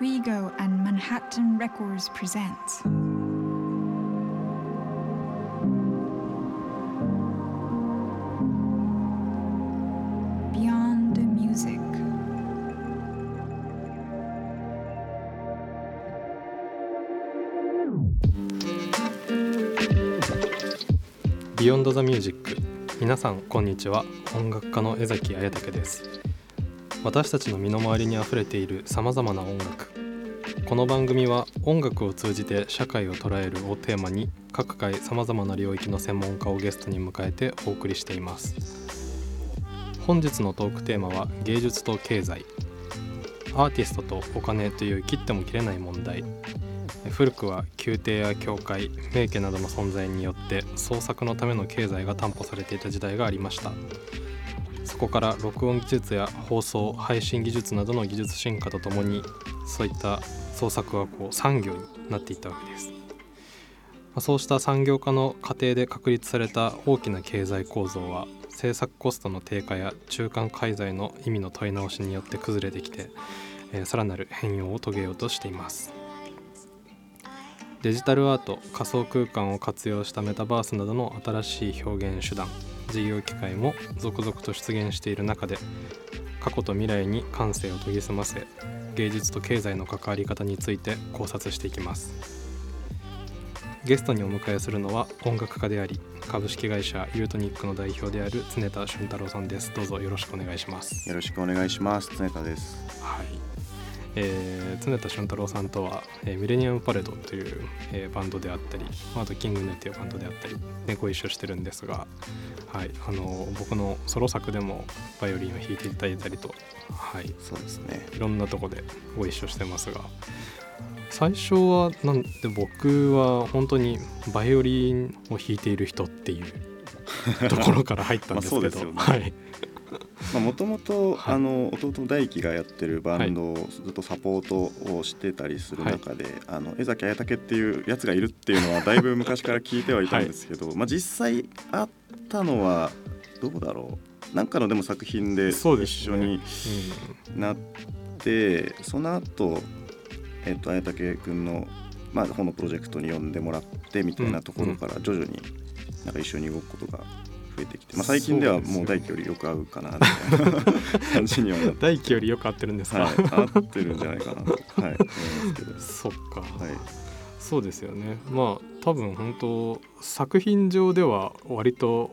Rego and Manhattan Records presents. Beyond the Music. ビヨンドザミュージック皆さんこんにちは音楽家の江崎彩武です私たちの身の回りにあふれているさまざまな音楽。この番組は音楽を通じて社会を捉えるをテーマに各界さまざまな領域の専門家をゲストに迎えてお送りしています。本日のトークテーマは芸術と経済。アーティストとお金という切っても切れない問題。古くは宮廷や教会名家などの存在によって創作のための経済が担保されていた時代がありました。そこから録音技術や放送配信技術などの技術進化とともにそういった創作はこう産業になっていったわけです。まあそうした産業化の過程で確立された大きな経済構造は制作コストの低下や中間介在の意味の問い直しによって崩れてきて、えーさらなる変容を遂げようとしています。デジタルアート仮想空間を活用したメタバースなどの新しい表現手段事業機会も続々と出現している中で過去と未来に感性を研ぎ澄ませ芸術と経済の関わり方について考察していきますゲストにお迎えするのは音楽家であり株式会社ユートニックの代表である常田俊太郎さんですどうぞよろしくお願いしますよろしくお願いします。常田です。はい、えー常田俊太郎さんとは、えーミレニアムパレードという、えーバンドであったりまああとキングヌーっていうバンドであったりでご一緒してるんですが、はい、あの僕のソロ作でもバイオリンを弾いていただいたりと、はい、そうですね。いろんなとこでご一緒してますが最初はなんで僕は本当にバイオリンを弾いている人っていうところから入ったんですけど ねはい、まあもともと弟の大輝がやってるバンドをずっとサポートをしてたりする中で、あの江崎彩武っていうやつがいるっていうのはだいぶ昔から聞いてはいたんですけど、まあ実際あったのはどうだろう。なんかのでも作品で一緒になってその後えっと綾武君のまあ本のプロジェクトに呼んでもらってみたいなところから徐々になんか一緒に動くことが増えてきて、まあ、最近ではもう大輝よりよく合うかなみたいな 感じにはなって、大輝よりよく合ってるんですか、はい、合ってるんじゃないかなと、はい、思いますけど。そっか、はい。そうですよね。まあ多分本当作品上では割と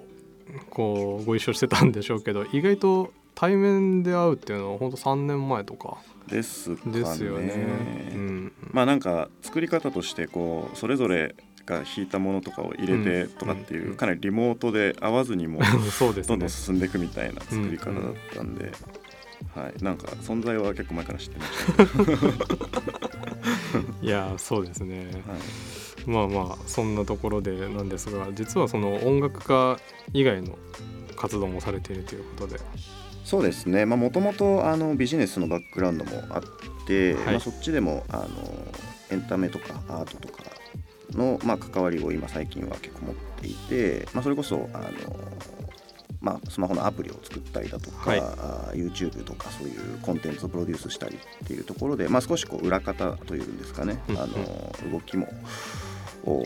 こうご一緒してたんでしょうけど意外と対面で会うっていうのは本当3年前とかですかね。ですよね。うん、まあなんか作り方としてこうそれぞれが弾いたものとかを入れてとかっていう、かなりリモートで合わずにも そうですね。どんどん。進んでいくみたいな作り方だったんで、はい、なんか存在は結構前から知ってました。けど、いやそうですね。はい、まあまあそんなところでなんですが実はその音楽家以外の活動もされているということで。そうですね。もともとビジネスのバックグラウンドもあって、はい。まあ、そっちでもあのエンタメとかアートとかの、まあ、関わりを今最近は結構持っていて、まあ、それこそあの、まあ、スマホのアプリを作ったりだとか、はい。YouTube とかそういうコンテンツをプロデュースしたりっていうところで、まあ、少しこう裏方というんですかね、うん。あの動きも、お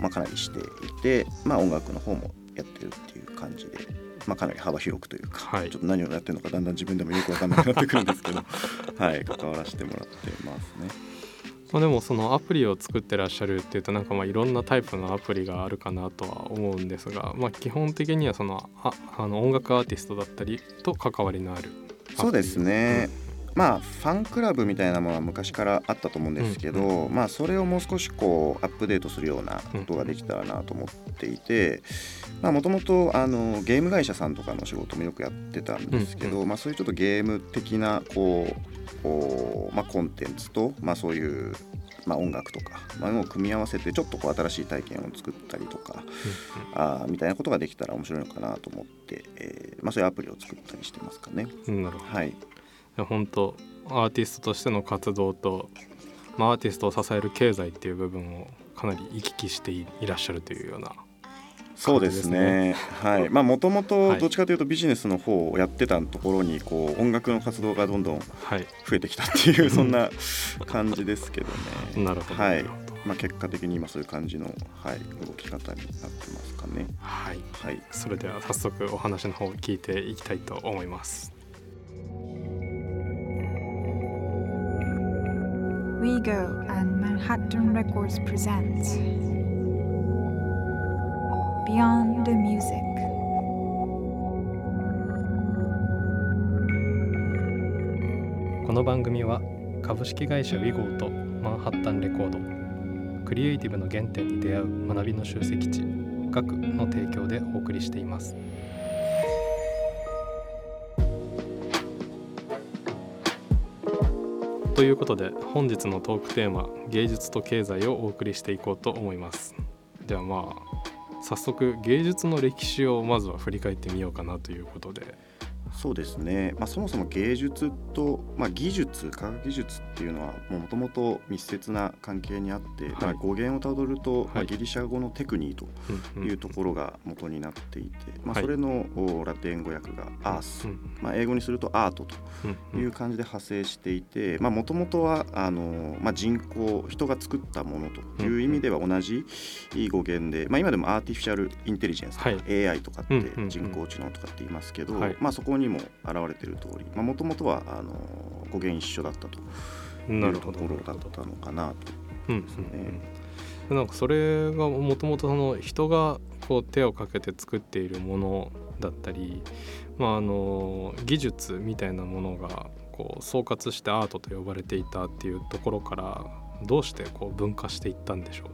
まあ、かなりしていて、まあ、音楽の方もやってるっていう感じで、まあ、かなり幅広くというか、はい。ちょっと何をやってるのかだんだん自分でもよく分かんなくなってくるんですけど はい関わらせてもらってますね。まあ、でもそのアプリを作ってらっしゃるっていうとなんかまあいろんなタイプのアプリがあるかなとは思うんですが、まあ、基本的にはそのああの音楽アーティストだったりと関わりのあるそうですね、まあファンクラブみたいなものは昔からあったと思うんですけど、まあそれをもう少しこうアップデートするようなことができたらなと思っていてもともとあのゲーム会社さんとかの仕事もよくやってたんですけど、まあ、そういうちょっとゲーム的なこうこう、まあ、コンテンツと、まあ、そういう、まあ、音楽とか、まあ、のを組み合わせてちょっとこう新しい体験を作ったりとかあーみたいなことができたら面白いのかなと思って、えーまあ、そういうアプリを作ったりしてますかね。うんなるほど。はい。いや本当アーティストとしての活動と、まあ、アーティストを支える経済っていう部分をかなり行き来していいらっしゃるというようなそうですね。はい。まあもともとどっちかというとビジネスの方をやってたところにこう音楽の活動がどんどん増えてきたっていう、そんな感じですけどね。なるほど。はい。まあ結果的に今そういう感じのはい動き方になってますかね。はい。はい。それでは早速お話の方を聞いていきたいと思います。WEGO and Manhattan Records presents Beyond the Music この番組は株式会社ウィゴーとマンハッタンレコードクリエイティブの原点に出会う学びの集積地学の提供でお送りしています。ということで本日のトークテーマ「芸術と経済」をお送りしていこうと思います。ではまあ早速芸術の歴史をまずは振り返ってみようかなということで。そうですね、まあ、そもそも芸術と、まあ、技術科学技術っていうのはもともと密接な関係にあって、はい、語源をたどると、はい、まあ、ギリシャ語のテクニーというところが元になっていて、まあ、それのラテン語訳がアース、まあ、英語にするとアートという感じで派生していてもともとはあの、まあ、人口人が作ったものという意味では同じ語源で、まあ、今でもアーティフィシャルインテリジェンスとか、はい、AI とかって人工知能とかって言いますけど、まあ、そこにも表れている通りもともとはあの語源一緒だったと。いうところだったのかなと。なんかそれがもともと人がこう手をかけて作っているものだったり、まあ、あの技術みたいなものがこう総括してアートと呼ばれていたっていうところからどうしてこう分化していったんでしょう？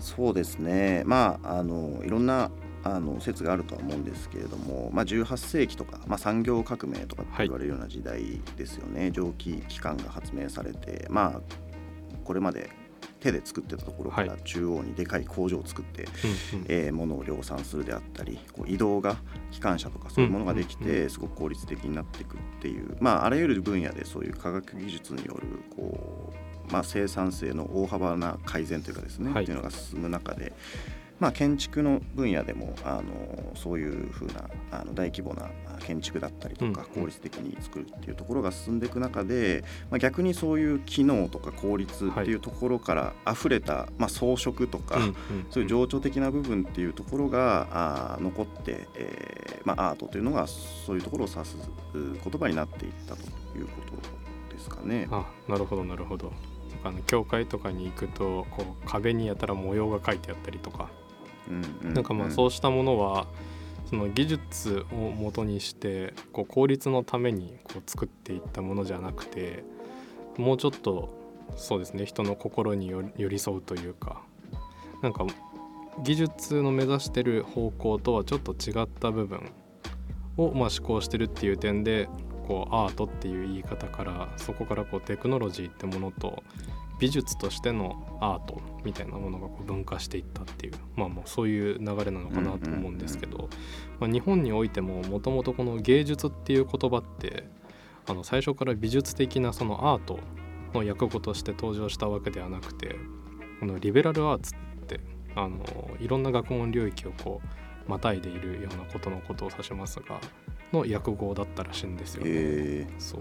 そうですね。まああのいろんなあの説があるとは思うんですけれども、まあ、18世紀とか、まあ、産業革命とかって言われるような時代ですよね、はい、蒸気機関が発明されてまあこれまで手で作ってたところから中央にでかい工場を作って、はい、えー、物を量産するであったりこう移動が機関車とかそういうものができてすごく効率的になっていくっていう、まあ、あらゆる分野でそういう科学技術によるこう、まあ、生産性の大幅な改善というかですね、はい、っていうのが進む中で。まあ、建築の分野でもあのそういうふうなあの大規模な建築だったりとか効率的に作るっていうところが進んでいく中で、まあ、逆にそういう機能とか効率っていうところから溢れた、まあ、装飾とか、そういう情緒的な部分っていうところがあ残って、えーまあ、アートというのがそういうところを指す言葉になっていったということですかね。あなるほどなるほど。あの教会とかに行くとこう壁にやたら模様が書いてあったりとかなんかまあそうしたものはその技術をもとにしてこう効率のためにこう作っていったものじゃなくてもうちょっとそうですね人の心に寄り添うというかなんか技術の目指してる方向とはちょっと違った部分をまあ思考してるっていう点でこうアートっていう言い方からそこからこうテクノロジーってものと美術としてのアートみたいなものがこう分化していったっていうまあもうそういう流れなのかなと思うんですけど、まあ、日本においてももともとこの芸術っていう言葉ってあの最初から美術的なそのアートの訳語として登場したわけではなくてこのリベラルアーツってあのいろんな学問領域をこうまたいでいるようなことのことを指しますがの訳語だったらしいんですよね。そう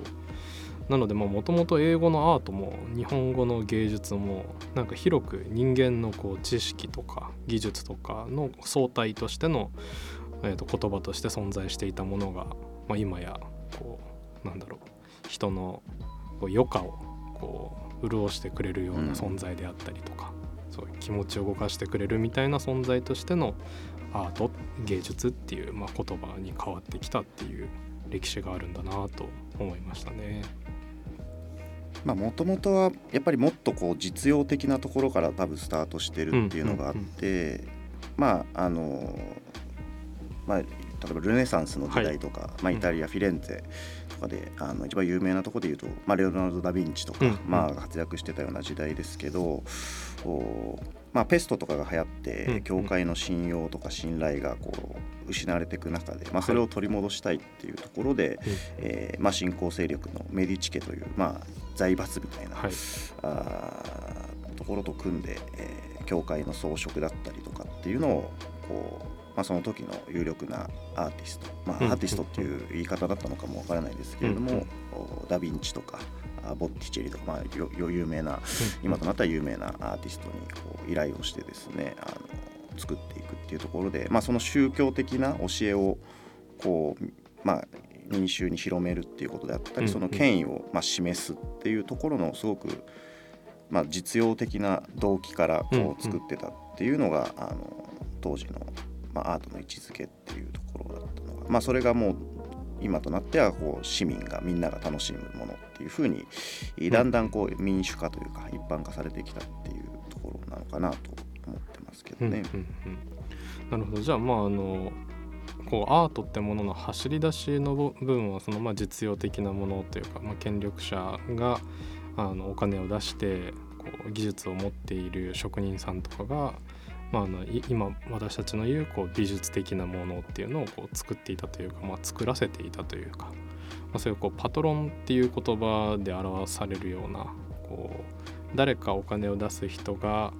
なのでもともと英語のアートも日本語の芸術もなんか広く人間のこう知識とか技術とかの相対としての、えー、と言葉として存在していたものが、まあ、今やこうなんだろう人のこう余暇をこう潤してくれるような存在であったりとか、うん、そういう気持ちを動かしてくれるみたいな存在としてのアート芸術っていう、まあ、言葉に変わってきたっていう歴史があるんだなと思いましたね。もともとはやっぱりもっとこう実用的なところから多分スタートしてるっていうのがあって、まああのまあ例えばルネサンスの時代とか、はい、まあ、イタリア、フィレンツェとかであの一番有名なところでいうと、まあ、レオナルド・ダ・ヴィンチとか、まあ、活躍してたような時代ですけどまあ、ペストとかが流行って、教会の信用とか信頼がこう失われていく中で、まあ、それを取り戻したいっていうところで、はい、えー、まあ、新興勢力のメディチ家という、まあ、財閥みたいな、はい、あところと組んで、えー、教会の装飾だったりとかっていうのをこうまあ、その時の有力なアーティスト、まあ、うん。アーティストっていう言い方だったのかもわからないですけれども、ダ・ヴィンチとかあボッティチェリとか、まあ、よよ有名な今となったら有名なアーティストにこう依頼をしてですねあの作っていくっていうところで、まあ、その宗教的な教えをこう、まあ、民衆に広めるっていうことであったり、その権威をまあ示すっていうところのすごく、まあ、実用的な動機からこう作ってたっていうのが、あの当時の、まあ、アートの位置づけっていうところだったのが、まあ、それがもう今となってはこう市民がみんなが楽しむものっていうふうにだんだんこう民主化というか一般化されてきたっていうところなのかなと思ってますけどね。うんうんうんなるほどじゃあまああのこうアートってものの走り出しの部分はそのまあ実用的なものというか、まあ、権力者があのお金を出してこう技術を持っている職人さんとかが、まあ、あのい今私たちの言うこう美術的なものっていうのをこう作っていたというか、まあ、作らせていたというか、まあ、そういうこうパトロンっていう言葉で表されるようなこう誰かお金を出す人が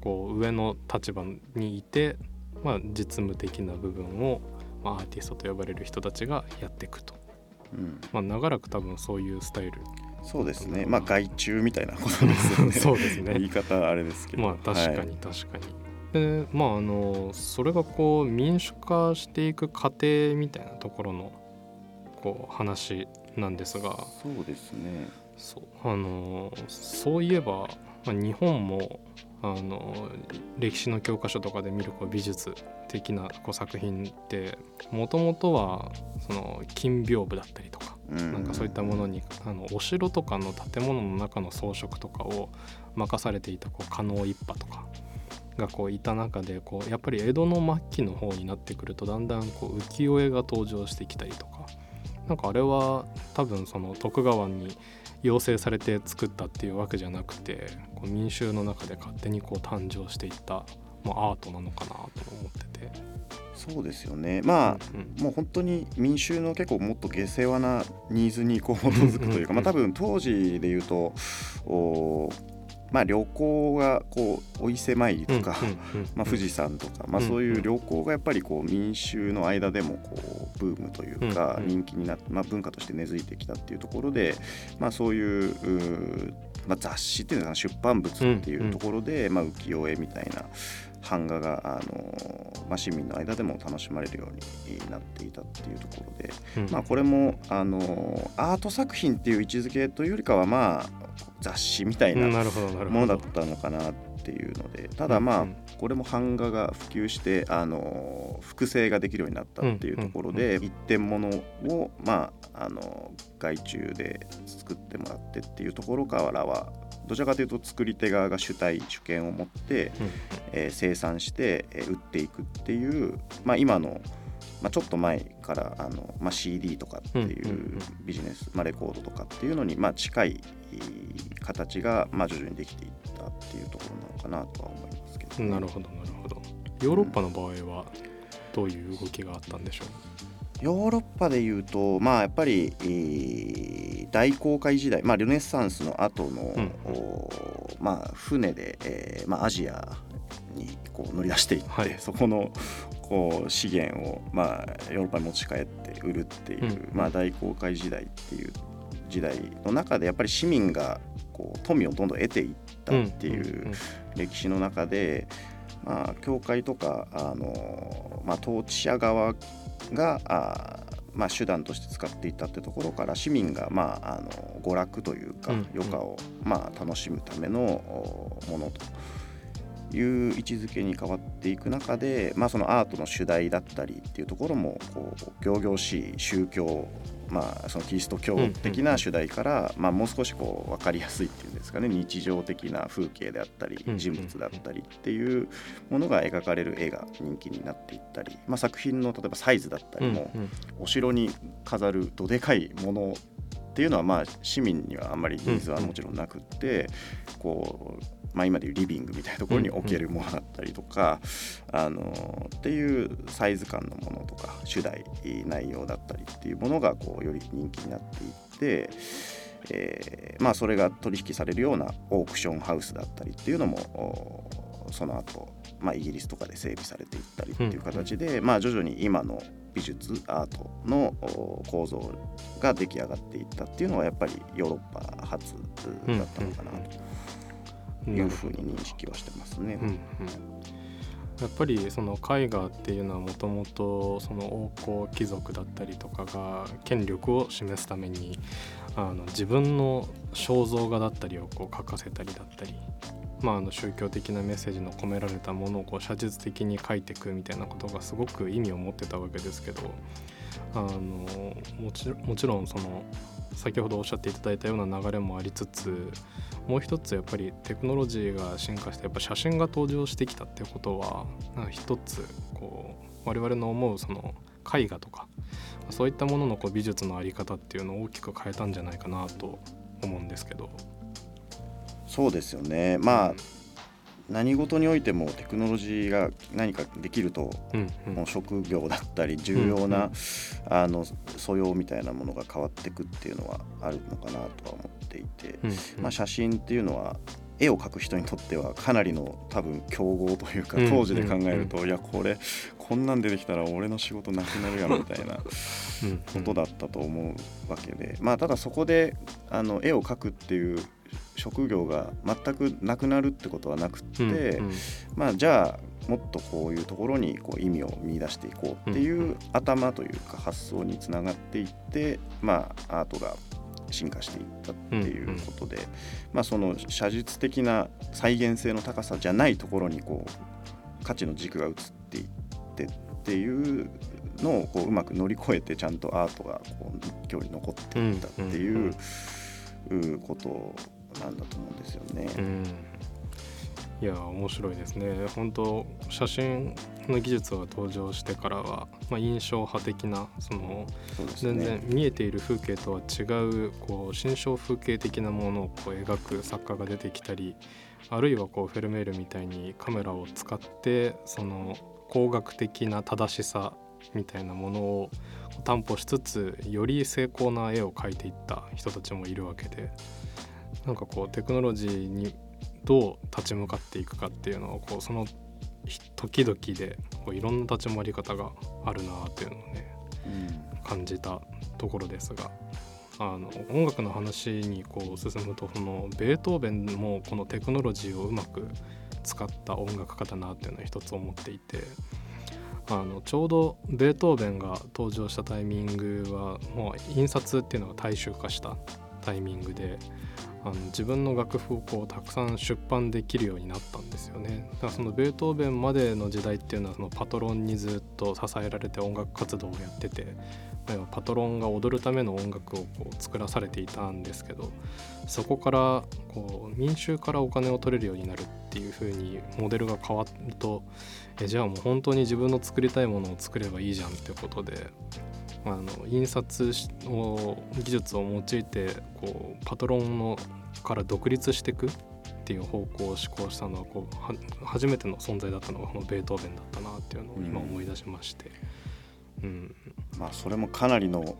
こう上の立場にいて、まあ、実務的な部分を、まあ、アーティストと呼ばれる人たちがやっていくと、うんまあ、長らく多分そういうスタイルそうですね、まあ外注みたいなことですよね。そうですね言い方あれですけど。まあ確かはいに確かに。でまああのそれがこう民主化していく過程みたいなところのこう話なんですが。そうですね。そう。あのそういえば、まあ、日本もあの歴史の教科書とかで見るこう美術的なこう作品ってもともとはその金屏風だったりとかうん。なんかそういったものにあのお城とかの建物の中の装飾とかを任されていたこう加納一派とかがこういた中でこうやっぱり江戸の末期の方になってくるとだんだんこう浮世絵が登場してきたりとかなんかあれは多分その徳川に要請されて作ったっていうわけじゃなくてこう民衆の中で勝手にこう誕生していった、まあ、アートなのかなと思ってて。そうですよね。まあ、うんもう本当に民衆の結構もっと下世話なニーズにこう基づくというか、う んまあ多分当時で言うとおまあ旅行がこうお伊勢参りとか、まあ、富士山とか、まあ、うんそういう旅行がやっぱりこう民衆の間でもこうブームというか人気になって、まあ、文化として根付いてきたっていうところで、まあ、そういうまあ、雑誌っていうのかな出版物っていうところで、まあ、浮世絵みたいな版画があの、まあ、市民の間でも楽しまれるようになっていたっていうところで、うん。まあ、これもあのアート作品っていう位置づけというよりかはまあ雑誌みたいなものだったのかなっていうのでただまあ、これも版画が普及してあの複製ができるようになったっていうところで、一点物をまああの外注で作ってもらってっていうところからはどちらかというと作り手側が主体主権を持って、うん。えー生産して、えー売っていくっていう、まあ、今の、まあ、ちょっと前からあの、まあ、CD とかっていうんうんううん。ビジネス、まあ、レコードとかっていうのに、まあ、近いえー形が、まあ、徐々にできていったっていうところなのかなとは思いますけどね、なるほどなるほど。ヨーロッパの場合はどういう動きがあったんでしょヨーロッパでいうとまあやっぱり、えー大航海時代、まあ、ルネッサンスの後の、うん。おまあ、船で、えーまあ、アジアにこう乗り出していって、はい。そこのこう資源を、まあ、ヨーロッパに持ち帰って売るっていう、うん。まあ、大航海時代っていう時代の中でやっぱり市民がこう富をどんどん得ていったうっていう。ん。ん。ん。歴史の中で、まあ、教会とかあの、まあ、統治者側があ、まあ、手段として使っていたってところから市民が、まあ、あの娯楽というかうん余暇を、まあ、楽しむためのおものという位置づけに変わっていく中で、まあ、そのアートの主題だったりっていうところもこう仰々しい宗教まあ、そのキリスト教的な主題から、まあ、もう少しこう分かりやすいっていうんですかね。日常的な風景であったりうん人物だったりっていうものが描かれる絵が人気になっていったり、まあ、作品の例えばサイズだったりも、お城に飾るどでかいものっていうのはまあ市民にはあんまりニーズはもちろんなくって、こう、まあ、今でいうリビングみたいなところに置けるものだったりとか、あのっていうサイズ感のものとか主題内容だったりっていうものがこうより人気になっていって。えーまあ、それが取引されるようなオークションハウスだったりっていうのもおその後まあ、イギリスとかで整備されていったりっていう形で、まあ、徐々に今の美術アートの構造が出来上がっていったっていうのはやっぱりヨーロッパ初だったのかな。というふうに認識はしてますね。うんうんやっぱりその絵画っていうのはもともとその王侯貴族だったりとかが権力を示すためにあの自分の肖像画だったりをこう描かせたりだったり、まあ、あの宗教的なメッセージの込められたものをこう写実的に描いていくみたいなことがすごく意味を持ってたわけですけどあのもちもちろんその先ほどおっしゃっていただいたような流れもありつつもう一つやっぱりテクノロジーが進化してやっぱ写真が登場してきたっていうことは一つこう我々の思うその絵画とかそういったもののこう美術の在り方っていうのを大きく変えたんじゃないかなと思うんですけど。そうですよねまあ、何事においてもテクノロジーが何かできると、うんうん、もう職業だったり重要な、うんうん、あの素養みたいなものが変わっていくっていうのはあるのかなとは思っていて、うんうん、まあ、写真っていうのは絵を描く人にとってはかなりの多分競合というか当時で考えると、うんうん、いやこれこんなん出てきたら俺の仕事なくなるやろみたいなことだったと思うわけでまあただそこであの絵を描くっていう職業が全くなくなるってことはなくって、うんうん、まあじゃあもっとこういうところにこう意味を見出していこうっていう頭というか発想につながっていってまあアートが進化していったっていうことで、うんうん、まあその写実的な再現性の高さじゃないところにこう価値の軸が移っていってっていうのをこううまく乗り越えてちゃんとアートがこう今日に残っていったっていうことなんだと思うんですよね。うん。いや面白いですね。本当写真の技術が登場してからは、まあ、印象派的なその、ね、全然見えている風景とは違うこう心象風景的なものをこう描く作家が出てきたりあるいはこうフェルメールみたいにカメラを使ってその工学的な正しさみたいなものを担保しつつより精巧な絵を描いていった人たちもいるわけでなんかこうテクノロジーにどう立ち向かっていくかっていうのをこうその時々でこういろんな立ち回り方があるなっていうのをね、うん、感じたところですがあの音楽の話にこう進むとそのベートーベンもこのテクノロジーをうまく使った音楽家だなっていうのは一つ思っていてあのちょうどベートーベンが登場したタイミングはもう印刷っていうのが大衆化したタイミングであの自分の楽譜をこうたくさん出版できるようになったんですよね。だからそのベートーベンまでの時代っていうのはそのパトロンにずっと支えられて音楽活動をやっててパトロンが踊るための音楽をこう作らされていたんですけどそこからこう民衆からお金を取れるようになるっていう風にモデルが変わるとえじゃあもう本当に自分の作りたいものを作ればいいじゃんってことであの印刷を技術を用いてこうパトロンのから独立していくっていう方向を志向したのはこう初めての存在だったのがこのベートーベンだったなっていうのを今思い出しまして、うん、うん、まあそれもかなりの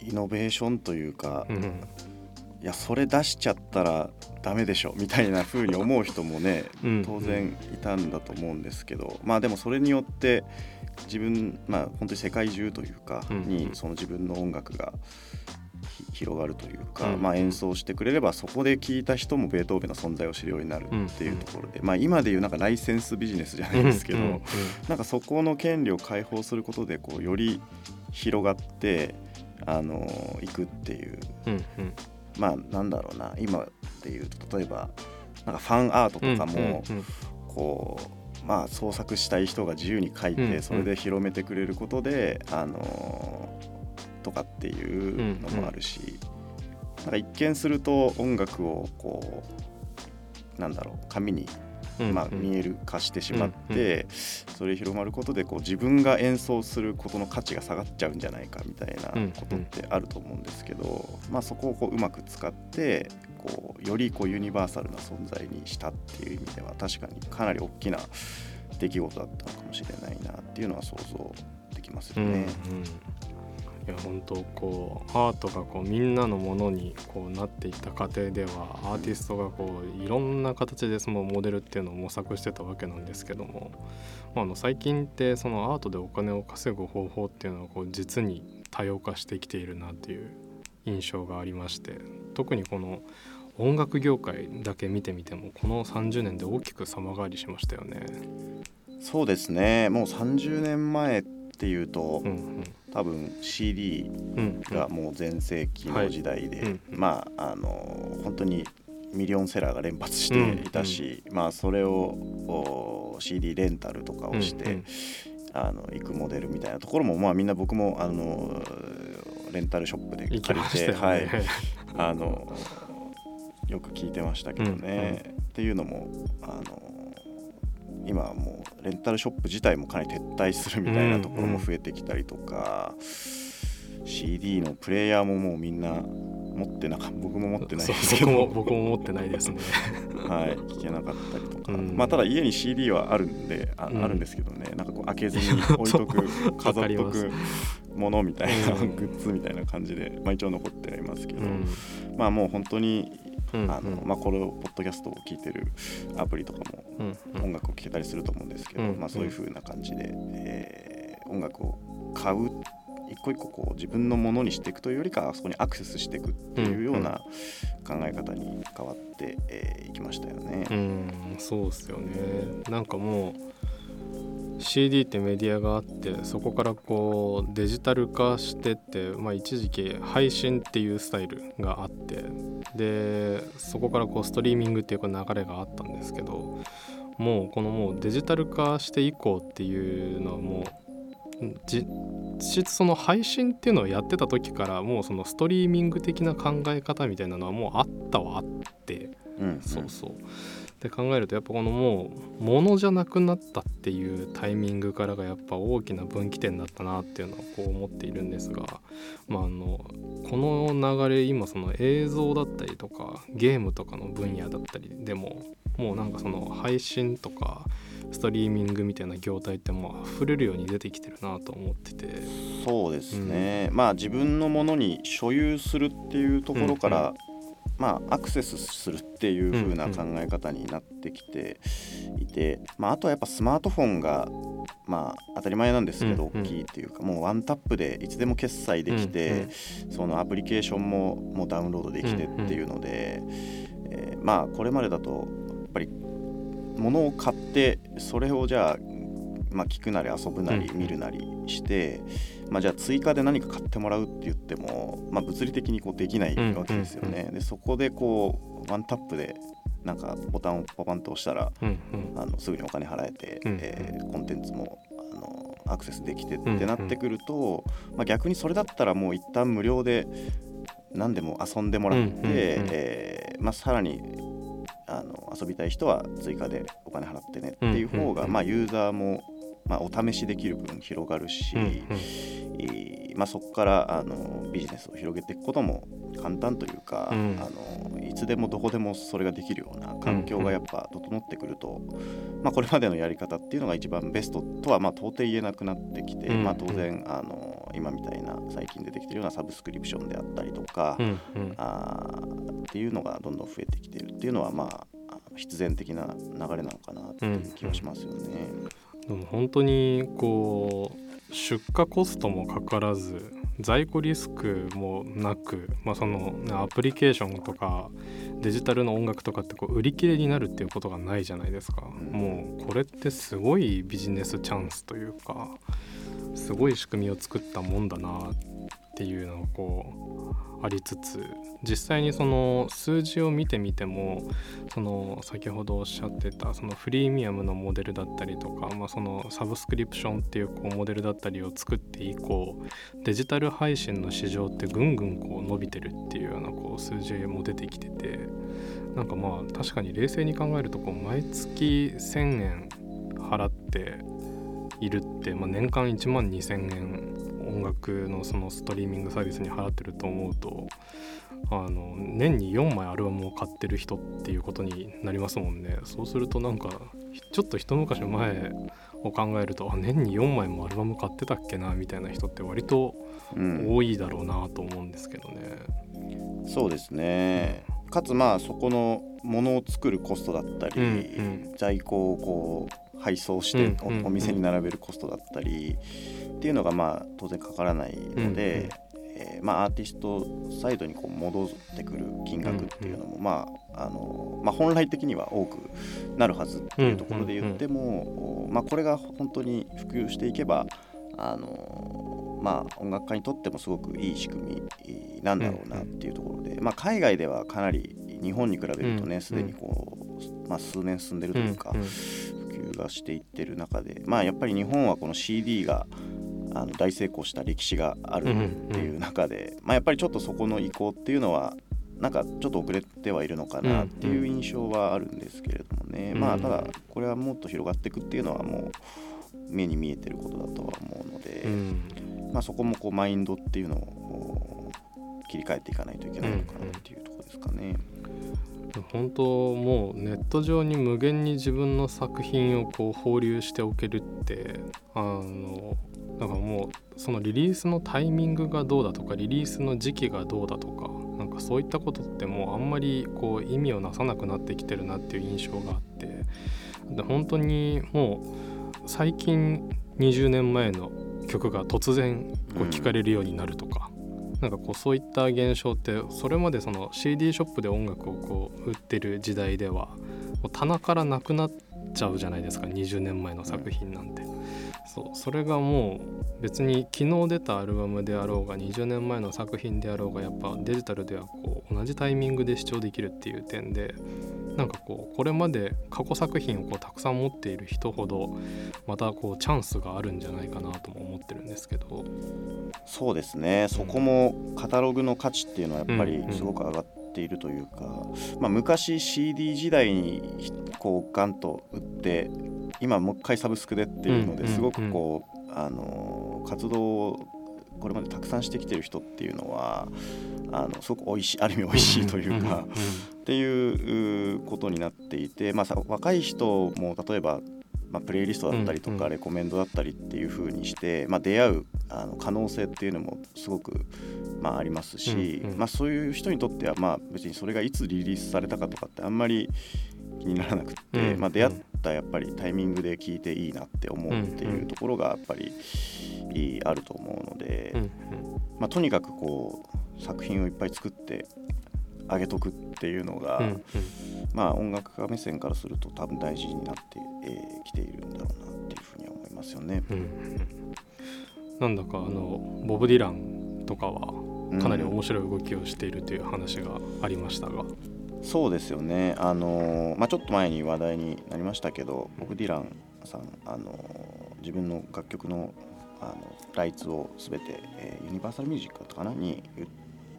イノベーションというか、うん、いやそれ出しちゃったらダメでしょみたいな風に思う人もね当然いたんだと思うんですけど、まあでもそれによって自分まあ本当に世界中というかにその自分の音楽が広がるというか、まあ、演奏してくれればそこで聴いた人もベートーベンの存在を知るようになるっていうところで、まあ、今でいうなんかライセンスビジネスじゃないですけど、なんかそこの権利を解放することでこうより広がってあのいくっていう、まあなんだろうな今でいうと例えばなんかファンアートとかもこうまあ、創作したい人が自由に書いてそれで広めてくれることで、あのとかっていうのもあるし、なんか一見すると音楽をこうなんだろう紙にまあ、見える化してしまって、それ広まることでこう自分が演奏することの価値が下がっちゃうんじゃないかみたいなことってあると思うんですけど、まあ、そこをこううまく使ってこうよりこうユニバーサルな存在にしたっていう意味では確かにかなり大きな出来事だったのかもしれないなっていうのは想像できますよね。うんうんいや本当こうアートがこうみんなのものにこうなっていった過程ではアーティストがこういろんな形でそのモデルっていうのを模索してたわけなんですけども、まあ、あの最近ってそのアートでお金を稼ぐ方法っていうのはこう実に多様化してきているなっていう印象がありまして特にこの音楽業界だけ見てみてもこの30年で大きく様変わりしましたよね。そうですね。もう30年前っていうと、うんうん。多分 CD うんがもう全盛期の時代で、はい。うんまああの本当にミリオンセラーが連発していたし、まあそれをお CD レンタルとかをして、うんうん。あの行くモデルみたいなところもまあみんな僕もあのレンタルショップで借りて、ね。はい、あのよく聞いてましたけどね。っていうのもあの今はもうレンタルショップ自体もかなり撤退するみたいなところも増えてきたりとか、CD のプレイヤーももうみんな持ってなか僕も持ってないですけど。僕も僕も持ってないですね。はい、聞けなかったりとか、うん。まあただ家に CD はあるんであ,、うん。あるんですけどね。なんかこう開けずに置いとく 飾っとくものみたいな、うん。グッズみたいな感じで、まあ、一応残ってはいますけど、うん。まあもう本当にうんあの、まあ、このポッドキャストを聞いてるアプリとかもうん。音楽を聴けたりすると思うんですけど、うん。まあ、そういう風な感じで、えー音楽を買う一個一個こう自分のものにしていくというよりかはそこにアクセスしていくっていうような考え方に変わってい、えーいきましたよね。うん。そうですよね。なんかもう CD ってメディアがあってそこからこうデジタル化してって、まあ、一時期配信っていうスタイルがあってでそこからこうストリーミングっていう流れがあったんですけどもうこのもうデジタル化して以降っていうのはもう実質その配信っていうのをやってた時からもうそのストリーミング的な考え方みたいなのはもうあったはあって。うん。そうそう。って考えるとやっぱこのもう物じゃなくなったっていうタイミングからがやっぱ大きな分岐点だったなっていうのはこう思っているんですが、まあ、あのこの流れ今その映像だったりとかゲームとかの分野だったりでももうなんかその配信とかストリーミングみたいな業態ってもう溢れるように出てきてるなと思ってて。そうですね、まあ自分のものに所有するっていうところから、まあアクセスするっていう風な考え方になってきていて、まあ、あとはやっぱスマートフォンがまあ当たり前なんですけどうんうん。大きいっていうか、もうワンタップでいつでも決済できて、そのアプリケーションももうダウンロードできてっていうので、えーまあこれまでだとやっぱり物を買ってそれをじゃあ、まあ、聞くなり遊ぶなりうん。見るなりして、まあ、じゃあ追加で何か買ってもらうって言っても、まあ、物理的にこうできないわけですよね。でそこでこうワンタップでなんかボタンをパパンと押したらうん。うん。あのすぐにお金払えて、うん。えーコンテンツもあのアクセスできてっうん。てなってくると、まあ、逆にそれだったらもう一旦無料で何でも遊んでもらって、うん。うん。うん。えーまあ、さらにあの遊びたい人は追加でお金払ってねっていう方が、うん。うん。うん。まあ、ユーザーも、まあ、お試しできる分広がるし、うんうん。えーまあ、そこからあのビジネスを広げていくことも簡単というか、うん。あのいつでもどこでもそれができるような環境がやっぱ整ってくると、まあ、これまでのやり方っていうのが一番ベストとはまあ到底言えなくなってきて、うんまあ、当然あの今みたいな最近出てきてるようなサブスクリプションであったりとか、うんうん。あーっていうのがどんどん増えてきてるっていうのはまあ必然的な流れなのかなっていう気はしますよね。でも本当にこう出荷コストもかからず在庫リスクもなく、まあ、そのアプリケーションとかデジタルの音楽とかってこう売り切れになるっていうことがないじゃないですか、もうこれってすごいビジネスチャンスというかすごい仕組みを作ったもんだなっていうのがこうありつつ実際にその数字を見てみてもその先ほどおっしゃってたそのフリーミアムのモデルだったりとか、まあ、そのサブスクリプションっていうこうモデルだったりを作って以降デジタル配信の市場ってぐんぐんこう伸びてるっていうようなこう数字も出てきててなんかまあ確かに冷静に考えるとこう毎月1,000円払っているって、まあ、年間1万2,000円音楽のそのストリーミングサービスに払ってると思うとあの年に4枚アルバムを買ってる人っていうことになりますもんね。そうするとなんかちょっと一昔前を考えると年に4枚もアルバム買ってたっけなみたいな人って割とうん。多いだろうなと思うんですけどね。そうですね。かつまあそこのものを作るコストだったり、うん。在庫をこう配送してお,、店に並べるコストだったりっていうのがまあ当然かからないので、えーまあ、アーティストサイドにこう戻ってくる金額っていうのも、まああのまあ、本来的には多くなるはずっていうところで言っても、おまあ、これが本当に普及していけばあのまあ、音楽家にとってもすごくいい仕組みなんだろうなっていうところで、まあ、海外ではかなり日本に比べるとうんねすでにこう、まあ、数年進んでるというか、がしていってる中で、まあ、やっぱり日本はこの CD があの大成功した歴史があるっていう中で、まあ、やっぱりちょっとそこの移行っていうのはなんかちょっと遅れてはいるのかなっていう印象はあるんですけれどもね、うん。まあただこれはもっと広がっていくっていうのはもう目に見えてることだとは思うので、うん。まあ、そこもこうマインドっていうのを切り替えていかないといけないのかなっていうところですかね。本当もうネット上に無限に自分の作品をこう放流しておけるってあのなんかもうそのリリースのタイミングがどうだとかリリースの時期がどうだとかなんかそういったことってもうあんまりこう意味をなさなくなってきてるなっていう印象があってで本当にもう最近20年前の曲が突然こう聞かれるようになるとか、なんかこうそういった現象ってそれまでその CD ショップで音楽をこう売ってる時代では棚からなくなっちゃうじゃないですか。20年前の作品なんて、そう。それがもう別に昨日出たアルバムであろうが20年前の作品であろうがやっぱデジタルではこう同じタイミングで視聴できるっていう点でなんかこうこれまで過去作品をこうたくさん持っている人ほどまたこうチャンスがあるんじゃないかなとも思ってるんですけど。そうですね。そこもカタログの価値っていうのはやっぱりうんうん。すごく上がっているというか、まあ、昔 CD 時代にこうガンと売って今もう一回サブスクでっていうのですごくこう、あの活動をこれまでたくさんしてきてる人っていうのはあのすごく美味しいある意味美味しいというか、っていううことになっていて、まあ、さ若い人も例えば、まあ、プレイリストだったりとかレコメンドだったりっていう風にして、まあ、出会うあの可能性っていうのもすごく、まあ、ありますし、まあ、そういう人にとっては、まあ、別にそれがいつリリースされたかとかってあんまり気にならなくって、うんまあ、出会ったやっぱりタイミングで聞いていいなって思うっていうところがやっぱりあると思うので。まあ、とにかくこう作品をいっぱい作ってあげとくっていうのが、うんうん。まあ音楽家目線からすると多分大事になってき、ているんだろうなっていうふうには思いますよね。うんなんだかあのボブ・ディランとかはかなり面白い動きをしているという話がありましたが、そうですよね、あのーまあ、ちょっと前に話題になりましたけどボブ・ディランさん、あのー自分の楽曲のあのライツを全て、えーユニバーサル・ミュージックだったかな？に売っ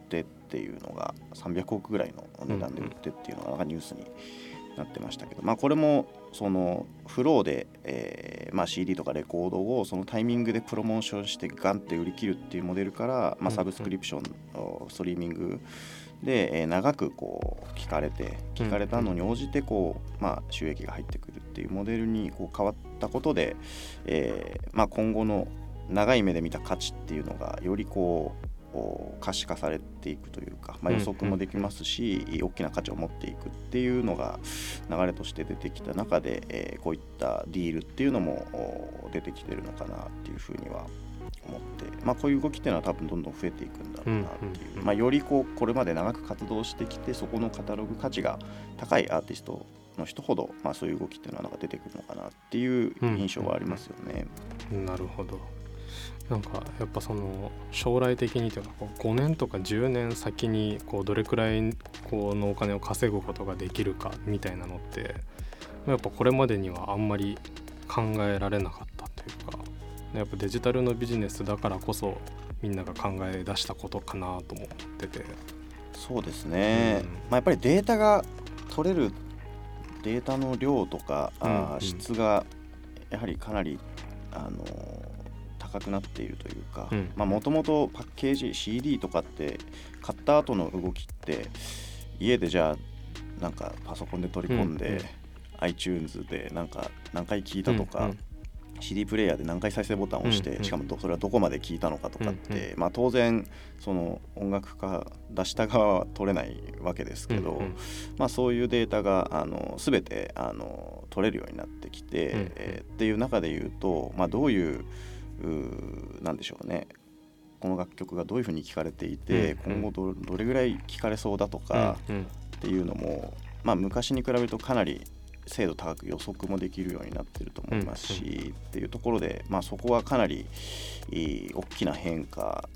てっていうのが300億ぐらいの値段で売ってっていうのがなんかニュースになってましたけど、まあ、これもそのフローで、えーまあ、CD とかレコードをそのタイミングでプロモーションしてガンって売り切るっていうモデルから、まあ、サブスクリプション、ストリーミングで、えー長くこう聞かれて聞かれたのに応じてこう、まあ、収益が入ってくるっていうモデルにこう変わったことで、えーまあ、今後の長い目で見た価値っていうのがよりこうお可視化されていくというか、まあ、予測もできますし、大きな価値を持っていくっていうのが流れとして出てきた中で、えーこういったディールっていうのもお出てきてるのかなっていうふうには思って、まあ、こういう動きっていうのは多分どんどん増えていくんだろうなっていう、うんうんまあ、よりこうこれまで長く活動してきてそこのカタログ価値が高いアーティストの人ほど、まあ、そういう動きっていうのはなんか出てくるのかなっていう印象はありますよね。なるほどなんかやっぱその将来的にというかこう5年とか10年先にこうどれくらいこうのお金を稼ぐことができるかみたいなのってやっぱこれまでにはあんまり考えられなかったというかやっぱデジタルのビジネスだからこそみんなが考え出したことかなとも思ってて。そうですね、うん。まあ、やっぱりデータが取れるデータの量とか、うん質がやはりかなり、あのー高くなっているというかうん。もともとパッケージ CD とかって買った後の動きって家でじゃあなんかパソコンで取り込んで、うんうん。iTunes でなんか何回聞いたとか、うん CD プレイヤーで何回再生ボタンを押して、しかもどそれはどこまで聞いたのかとかって、うんまあ、当然その音楽家出した側は取れないわけですけど、まあ、そういうデータがあの全てあの取れるようになってきて、うん。えーっていう中で言うと、まあ、どういううーなんでしょうね。この楽曲がどういうふうに聴かれていて、うんうん。今後どどれぐらい聴かれそうだとかうんうん。っていうのも、まあ、昔に比べるとかなり精度高く予測もできるようになってると思いますし、っていうところで、まあ、そこはかなり大きな変化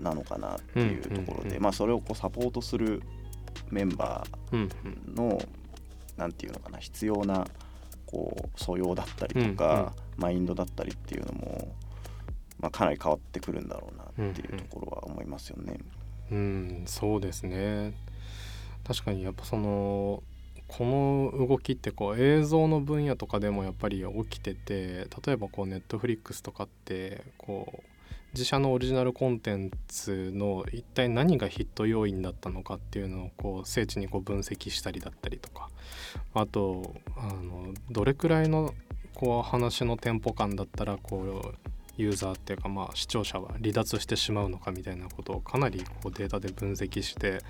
なのかなっていうところで、うんうんうん。まあ、それをこうサポートするメンバうんーのなんていうのかな必要なこう素養だったりとか、マインドだったりっていうのも、まあ、かなり変わってくるんだろうなっていうところは思いますよね。うん、そうですね確かにやっぱそのこの動きってこう映像の分野とかでもやっぱり起きてて例えばこうネットフリックスとかってこう自社のオリジナルコンテンツの一体何がヒット要因だったのかっていうのをこう精緻にこう分析したりだったりとかあとあのどれくらいのこう話のテンポ感だったらこうユーザーっていうかまあ視聴者は離脱してしまうのかみたいなことをかなりこうデータで分析して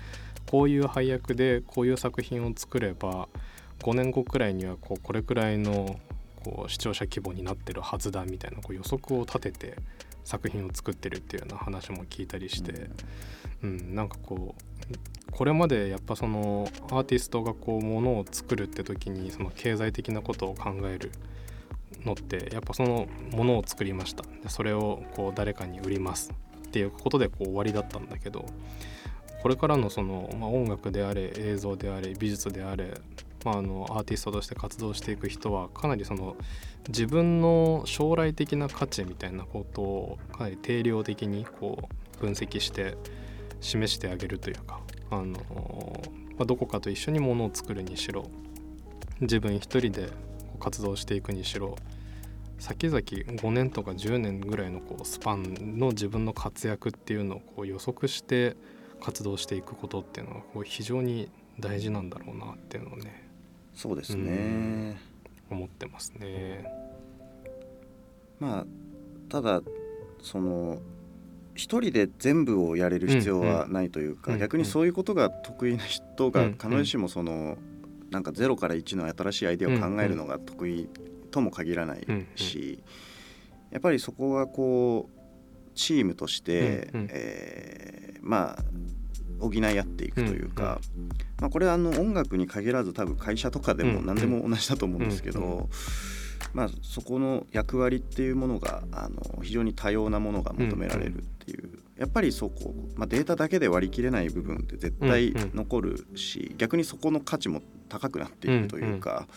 こういう配役でこういう作品を作れば5年後くらいにはこうこれくらいのこう視聴者規模になってるはずだみたいなこう予測を立てて作品を作ってるっていうような話も聞いたりして、うん、なんかこうこれまでやっぱそのアーティストがこうものを作るって時にその経済的なことを考えるのってやっぱそのものを作りました。でそれをこう誰かに売りますっていうことでこう終わりだったんだけどこれからのその、まあ、音楽であれ映像であれ美術であれ、まあ、あのアーティストとして活動していく人はかなりその自分の将来的な価値みたいなことをかなり定量的にこう分析して示してあげるというかあの、まあ、どこかと一緒にものを作るにしろ自分一人で活動していくにしろ先々5年とか10年ぐらいのこうスパンの自分の活躍っていうのをこう予測して活動していくことっていうのはこう非常に大事なんだろうなっていうのをねそうですうね、思ってますね。まあただその一人で全部をやれる必要はないというか、うんうん逆にそういうことが得意な人がうんうん。必ずしもそのなんか0から1の新しいアイデアを考えるのが得意とも限らないし、やっぱりそこはこうチームとして、うんうん。えーまあ補い合っていくというか、まあ、これはあの音楽に限らず多分会社とかでもうん。何でも同じだと思うんですけど、うんうんまあ、そこの役割っていうものがあの非常に多様なものが求められるっていう、やっぱりそこ、まあ、データだけで割り切れない部分って絶対うんうん。残るし、逆にそこの価値も高くなっていくというか。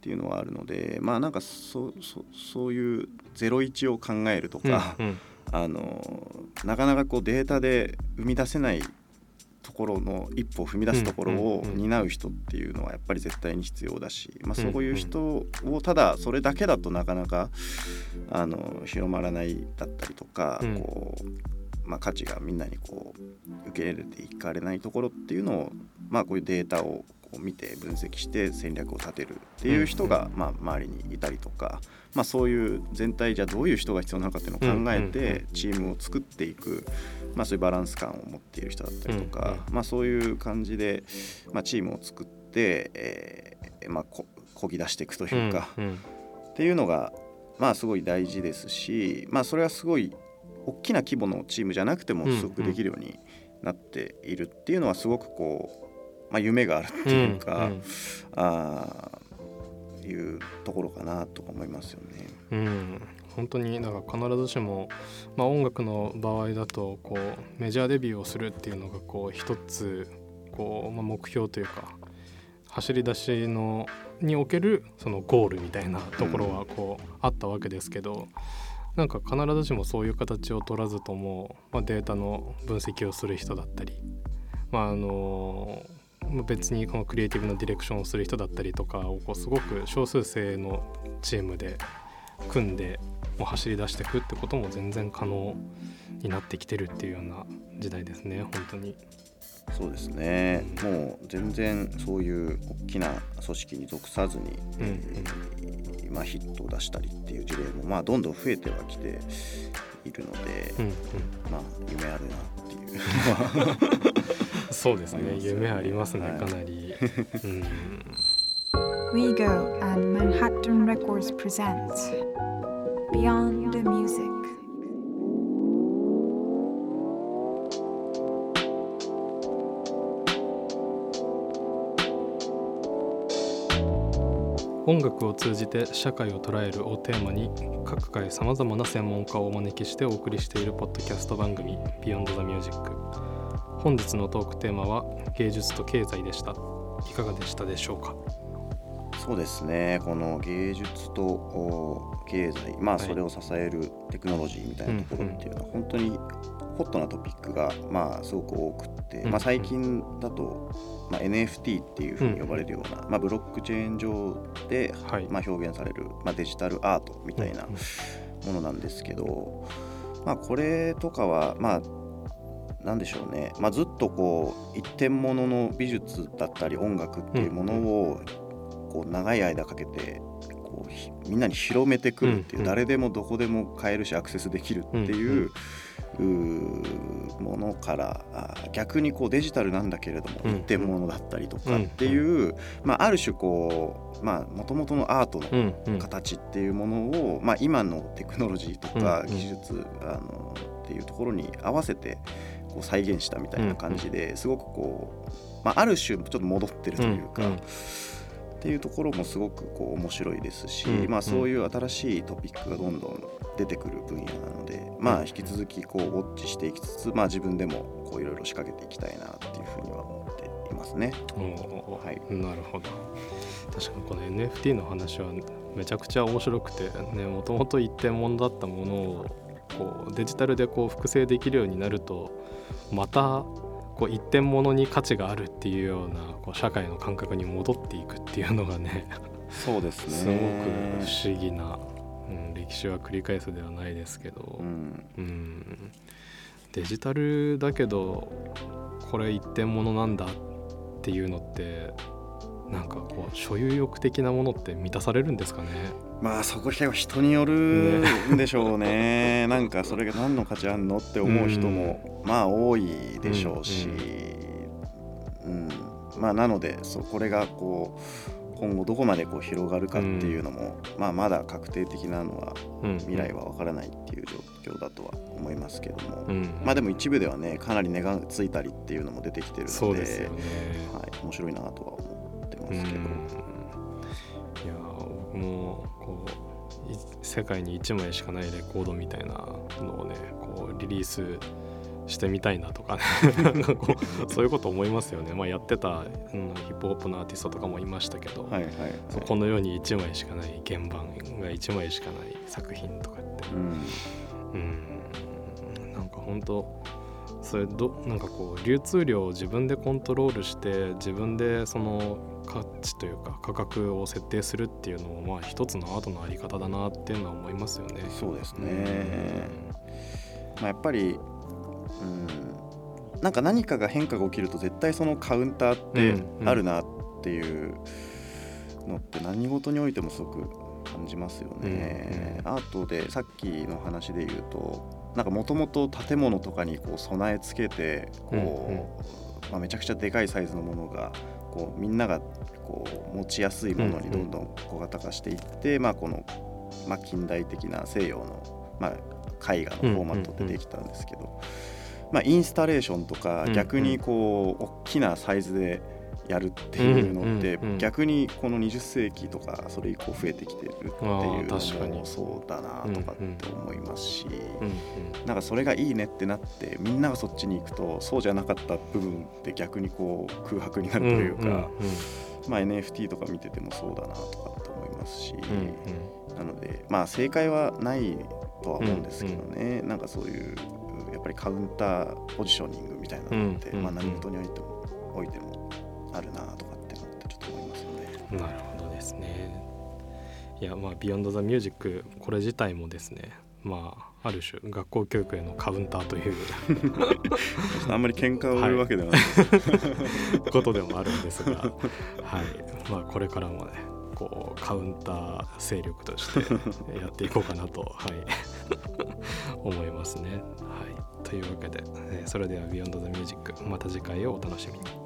っていうのはあるのでまあなんかそそそういう01を考えるとか、うんうん。あのなかなかこうデータで生み出せないところの一歩を踏み出すところを担う人っていうのはやっぱり絶対に必要だし、まあ、そういう人をただそれだけだとなかなかあの広まらないだったりとか、うん。こうまあ、価値がみんなにこう受け入れていかれないところっていうのを、まあ、こういうデータをこう見て分析して戦略を立てるっていう人が、まあ、周りにいたりとか、まあ、そういう全体じゃどういう人が必要なのかっていうのを考えてチームを作っていく、まあ、そういうバランス感を持っている人だったりとか、うんまあ、そういう感じで、まあ、チームを作って、えーまあ、ここぎ出していくというか、っていうのがまあすごい大事ですし、まあ、それはすごい大きな規模のチームじゃなくてもうんすごくできるようになっているっていうのはすごくこう、まあ、夢があるっていうか、うん。あーいうところかなと思いますよね。うん、本当にだから必ずしも、まあ、音楽の場合だとこうメジャーデビューをするっていうのがこう一つこう、まあ、目標というか走り出しのにおけるそのゴールみたいなところはこうあったわけですけど、なんか必ずしもそういう形を取らずとも、まあ、データの分析をする人だったり、まああのまあ別にこのクリエイティブのディレクションをする人だったりとかをこうすごく少数精のチームで組んでもう走り出していくってことも全然可能になってきてるっていうような時代ですね本当に。そうですね、もう全然そういう大きな組織に属さずに、うんまあ、ヒットを出したりっていう事例も、まあ、どんどん増えてはきているので、うんうんまあ夢あるなっていうそうですねね夢ありますねはいかなり、うん、Rigo and Manhattan Records presents Beyond the Music. 音楽を通じて社会を捉えるをテーマに各界さまざまな専門家をお招きしてお送りしているポッドキャスト番組「Beyond the Music」本日のトークテーマは芸術と経済でした。いかがでしたでしょうか？そうですね。この芸術とお経済。まあはい。それを支えるテクノロジーみたいなところっていうのは本当にホットなトピックがまあすごく多くって、うん。まあ、最近だと、まあ、NFT っていうふうに呼ばれるような、まあ、ブロックチェーン上で、はい。まあ、表現される、まあ、デジタルアートみたいなものなんですけど、まあ、これとかはまあなんでしょうね、まあ、ずっとこう一点物の美術だったり音楽っていうものをこう長い間かけてこうひみんなに広めてくるっていう、誰でもどこでも買えるしアクセスできるっていう,、ものからあ逆にこうデジタルなんだけれどもうん。一点物だったりとかっていう、まあ、ある種こうもともとのアートの形っていうものを、まあ、今のテクノロジーとかうん。技術、あのっていうところに合わせてこう再現したみたいな感じですごくこう、まあ、ある種ちょっと戻ってるというか。っていうところもすごくこう面白いですし、うん。まあ、そういう新しいトピックがどんどん出てくる分野なので、まあ、引き続きこうウォッチしていきつつ、まあ、自分でもこういろいろ仕掛けていきたいなっていうふうには思っていますね。はい。なるほど。確かにこの NFT の話はめちゃくちゃ面白くてねもともと一点物だったものをこうデジタルでこう複製できるようになるとまたこう一点物に価値があるっていうようなこう社会の感覚に戻っていくっていうのがねそうですね。すごく不思議な、うん、歴史は繰り返すではないですけど、うん。うん。デジタルだけどこれ一点物なんだっていうのってなんかこう所有欲的なものって満たされるんですかね？まあそこは人によるんでしょうね。なんかそれが何の価値あんのって思う人もまあ多いでしょうし、うん。まあなのでそうこれがこう今後どこまでこう広がるかっていうのも、まあまだ確定的なのはうん。未来は分からないっていう状況だとは思いますけども、うん。まあでも一部ではねかなり値がついたりっていうのも出てきてるのでね。はい、面白いなとは思ってまうん。いやすけど、僕もこうい世界に1枚しかないレコードみたいなのをねこうリリースしてみたいなとかね。なんかこうそういうこと思いますよね、まあ、やってた、うん、ヒップホップのアーティストとかもいましたけど、はいはい、はい、この世に1枚しかない原版が1枚しかない作品とかって。うん。うん。なんか本当それどなんかこう流通量を自分でコントロールして自分でその価値というか価格を設定するっていうのもまあ一つのアートのあり方だなっていうのは思いますよね。そうですね、まあ、やっぱり、うん、なんか何かが変化が起きると絶対そのカウンターってあるなっていうのって何事においてもすごく感じますよね。アートでさっきの話で言うとなんかもともと建物とかにこう備え付けてこう、まあ、めちゃくちゃでかいサイズのものがこうみんながこう持ちやすいものにどんどん小型化していって、まあ、この、まあ、近代的な西洋の、まあ、絵画のフォーマットってできたんですけど、まあ、インスタレーションとかうん逆にこう大きなサイズでやるっていうのって逆にこの20世紀とかそれ以降増えてきてるっていうのもに。そうだなとかって思いますし。なんかそれがいいねってなってみんながそっちに行くとそうじゃなかった部分って逆にこう空白になるというか、まあ、NFT とか見ててもそうだなとかって思いますし、うんなのでまあ正解はないとは思うんですけどね、なんかそういうやっぱりカウンターポジショニングみたいなのって、うんうんまあ、何事においてもおいてもあるなとかって思ってちょっと思いますよね。うんなるほどですね。いやまあ「Beyond the Mu sic これ自体もですねまあある種学校教育へのカウンターという あんまり喧嘩を売るわけではない、はい、ことでもあるんですが、はいまあ、これからもねこうカウンター勢力としてやっていこうかなと、はい、思いますね。はい、というわけで、えそれでは「Beyond the Music」また次回をお楽しみに。